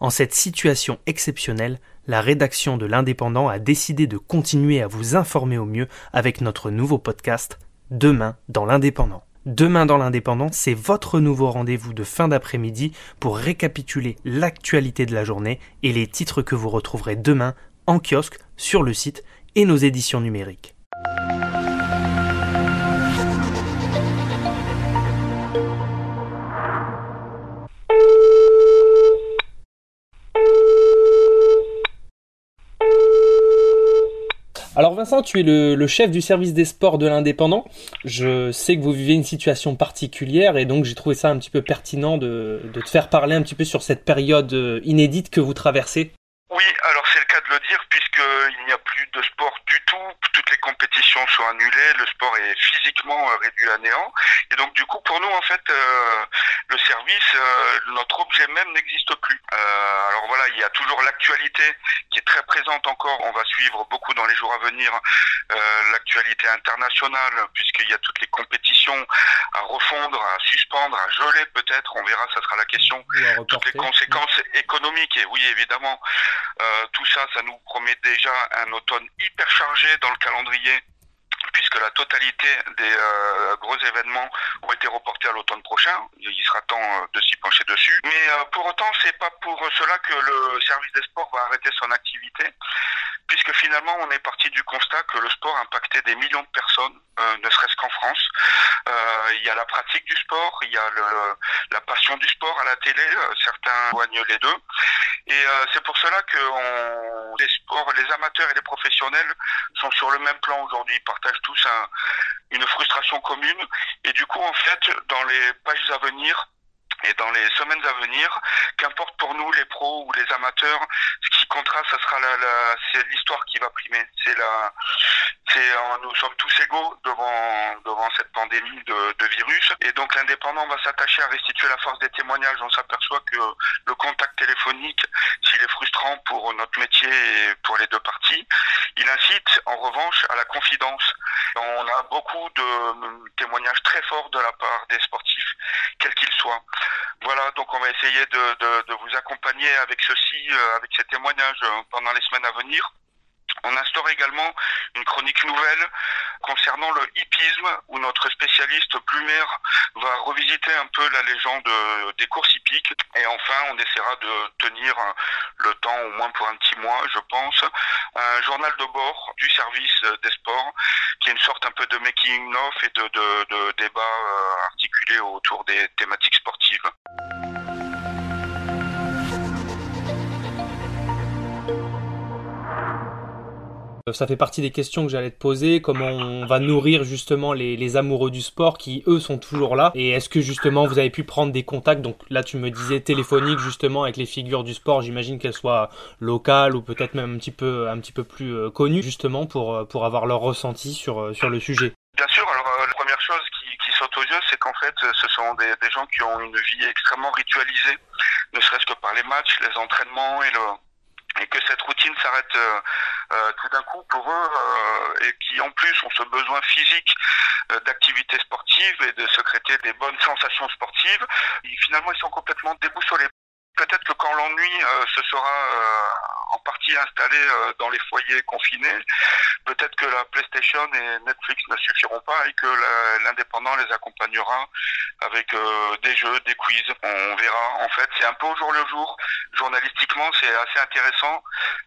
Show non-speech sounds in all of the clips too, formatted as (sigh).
En cette situation exceptionnelle, la rédaction de l'Indépendant a décidé de continuer à vous informer au mieux avec notre nouveau podcast Demain dans l'Indépendant. Demain dans l'Indépendant, c'est votre nouveau rendez-vous de fin d'après-midi pour récapituler l'actualité de la journée et les titres que vous retrouverez demain en kiosque, sur le site et nos éditions numériques. Vincent, tu es le, chef du service des sports de l'Indépendant. Je sais que vous vivez une situation particulière et donc j'ai trouvé ça un petit peu pertinent de, te faire parler un petit peu sur cette période euh, inédite que vous traversez. Oui, alors c'est le cas de le dire puisqu'il n'y a plus de sport du tout, toutes les compétitions sont annulées, le sport est physiquement euh, réduit à néant donc du coup pour nous en fait euh, le service, notre objet même n'existe plus. alors voilà, il y a toujours l'actualité qui est très présente encore. On va suivre beaucoup dans les jours à venir euh, l'actualité internationale, puisqu'il y a toutes les compétitions à refondre, à suspendre, à geler peut-être. On verra, ça sera la question. Toutes les conséquences économiques. Et oui, évidemment, euh, tout ça, ça nous promet déjà un automne hyper chargé dans le calendrier puisque la totalité des euh, gros événements ont été reportés à l'automne prochain. Il sera temps euh, de s'y pencher dessus. Mais euh, pour autant, c'est pas pour cela que le service des sports va arrêter son activité, puisque finalement, on est parti du constat que le sport impactait des millions de personnes, ne serait-ce qu'en France. il y a la pratique du sport, il y a la passion du sport à la télé. certains joignent les deux. Et c'est pour cela que sports, les amateurs et les professionnels sont sur le même plan aujourd'hui. Ils partagent tous une frustration commune. Et du coup, en fait, dans les pages à venir, et dans les semaines à venir, qu'importe pour nous les pros ou les amateurs, ce qui comptera, ça sera la, la c'est l'histoire qui va primer. C'est la, c'est euh, nous sommes tous égaux devant devant cette pandémie de, de virus. Et donc l'indépendant va s'attacher à restituer la force des témoignages. On s'aperçoit que le contact téléphonique, s'il est frustrant pour notre métier et pour les deux parties, il incite en revanche à la confidence. On a beaucoup de témoignages très forts de la part des sportifs, quels qu'ils soient. Voilà, donc on va essayer de, vous accompagner avec ceci, euh, avec ces témoignages euh, pendant les semaines à venir. On instaure également une chronique nouvelle concernant le hippisme où notre spécialiste Plumer va revisiter un peu la légende euh, des courses hippiques et enfin on essaiera de tenir le temps au moins pour un petit mois je pense un journal de bord du service des sports qui est une sorte un peu de making of et de, de, de débat articulé autour des thématiques sportives. Ça fait partie des questions que j'allais te poser, comment on va nourrir justement les, amoureux du sport qui eux sont toujours là. Et est-ce que justement vous avez pu prendre des contacts? Donc là tu me disais téléphonique justement avec les figures du sport, j'imagine qu'elles soient locales ou peut-être même un petit peu un petit peu plus euh, connues justement pour euh, pour avoir leur ressenti sur euh, sur le sujet. Bien sûr, alors la première chose qui, saute aux yeux, c'est qu'en fait ce sont des gens qui ont une vie extrêmement ritualisée, ne serait-ce que par les matchs, les entraînements et le et que cette routine s'arrête euh, euh, tout d'un coup pour eux euh, et qui en plus ont ce besoin physique d'activité sportive et de secréter des bonnes sensations sportives, finalement ils sont complètement déboussolés. Peut-être que quand l'ennui se sera partie installé dans les foyers confinés, peut-être que la PlayStation et Netflix ne suffiront pas et que l'indépendant les accompagnera avec euh, des jeux, des quiz. On verra. En fait, c'est un peu au jour le jour. Journalistiquement, c'est assez intéressant.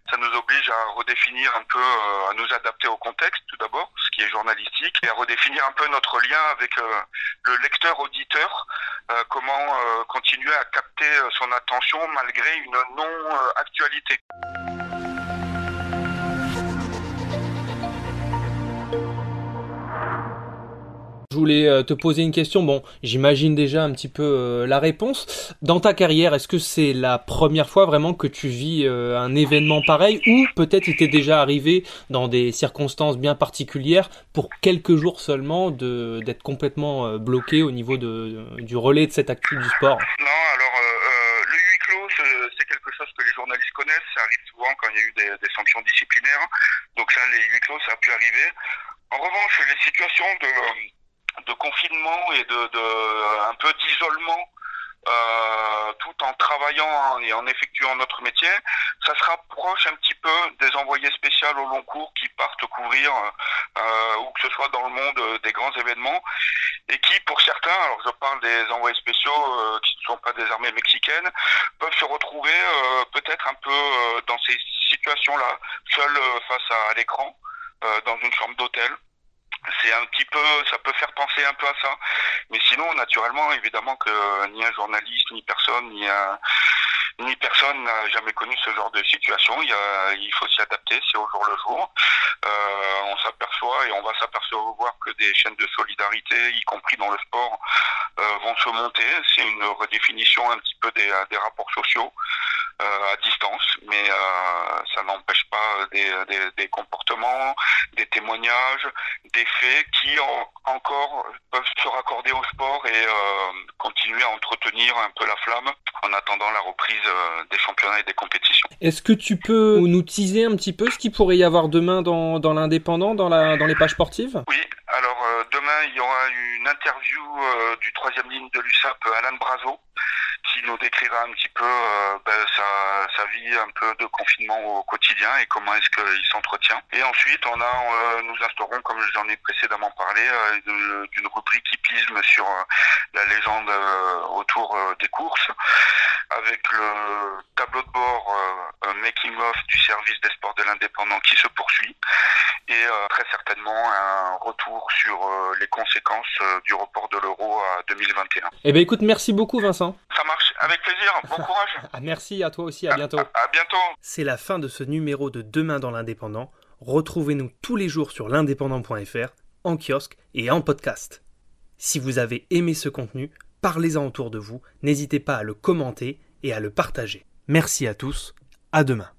Ça nous oblige à redéfinir un peu, euh, à nous adapter au contexte tout d'abord, ce qui est journalistique, et à redéfinir un peu notre lien avec euh, le lecteur-auditeur. Comment continuer à capter son attention malgré une non-actualité. Voulais euh, te poser une question. Bon, j'imagine déjà un petit peu euh, la réponse. Dans ta carrière, est-ce que c'est la première fois vraiment que tu vis euh, un événement pareil ou peut-être il t'est déjà arrivé dans des circonstances bien particulières pour quelques jours seulement de d'être complètement bloqué au niveau de, du relais de cette activité du sport? Non, alors le huis clos, c'est quelque chose que les journalistes connaissent. Ça arrive souvent quand il y a eu des, des sanctions disciplinaires. Donc ça, les huis clos, ça a pu arriver. En revanche, les situations de de confinement et de, un peu d'isolement euh, tout en travaillant et en effectuant notre métier, ça se rapproche un petit peu des envoyés spéciaux au long cours qui partent couvrir, euh, où que ce soit dans le monde, des grands événements, et qui, pour certains, alors je parle des envoyés spéciaux qui ne sont pas des armées mexicaines, peuvent se retrouver peut-être un peu dans ces situations-là, seuls face à l'écran, dans une chambre d'hôtel c'est un petit peu, ça peut faire penser un peu à ça. Mais sinon, naturellement, évidemment que ni un journaliste, ni personne, ni personne n'a jamais connu ce genre de situation. Il, faut s'y adapter, c'est au jour le jour. Euh, on s'aperçoit et on va s'apercevoir que des chaînes de solidarité, y compris dans le sport, euh, vont se monter. C'est une redéfinition un petit peu des, rapports sociaux euh, à distance, mais euh, ça n'empêche pas des, des, des, comportements, des témoignages, des faits qui en, encore peuvent se raccorder au sport et euh, continuer à entretenir un peu la flamme en attendant la reprise euh, des championnats et des compétitions. Est-ce que tu peux nous teaser un petit peu ce qu'il pourrait y avoir demain dans, dans l'indépendant, dans, la, dans les pages sportives? Oui, alors euh, demain il y aura une interview euh, du troisième ligne de l'USAP, Alain Brazo, qui nous décrira un petit peu ben, sa, sa, vie un peu de confinement au quotidien et comment est-ce qu'il s'entretient. Et ensuite, on a, nous instaurons, comme j'en ai précédemment parlé, d'une rubrique hippisme sur la légende autour des courses avec le tableau de bord euh, making of du service des sports de l'indépendant qui se poursuit et euh, très certainement un retour sur euh, les conséquences du report de l'euro à 2021. Eh bien écoute, merci beaucoup Vincent. Ça marche, avec plaisir, bon (laughs) courage. Ah, merci à toi aussi, à bientôt. à bientôt. C'est la fin de ce numéro de Demain dans l'indépendant. Retrouvez-nous tous les jours sur l'indépendant.fr, en kiosque et en podcast. Si vous avez aimé ce contenu, parlez-en autour de vous, n'hésitez pas à le commenter et à le partager. Merci à tous, à demain.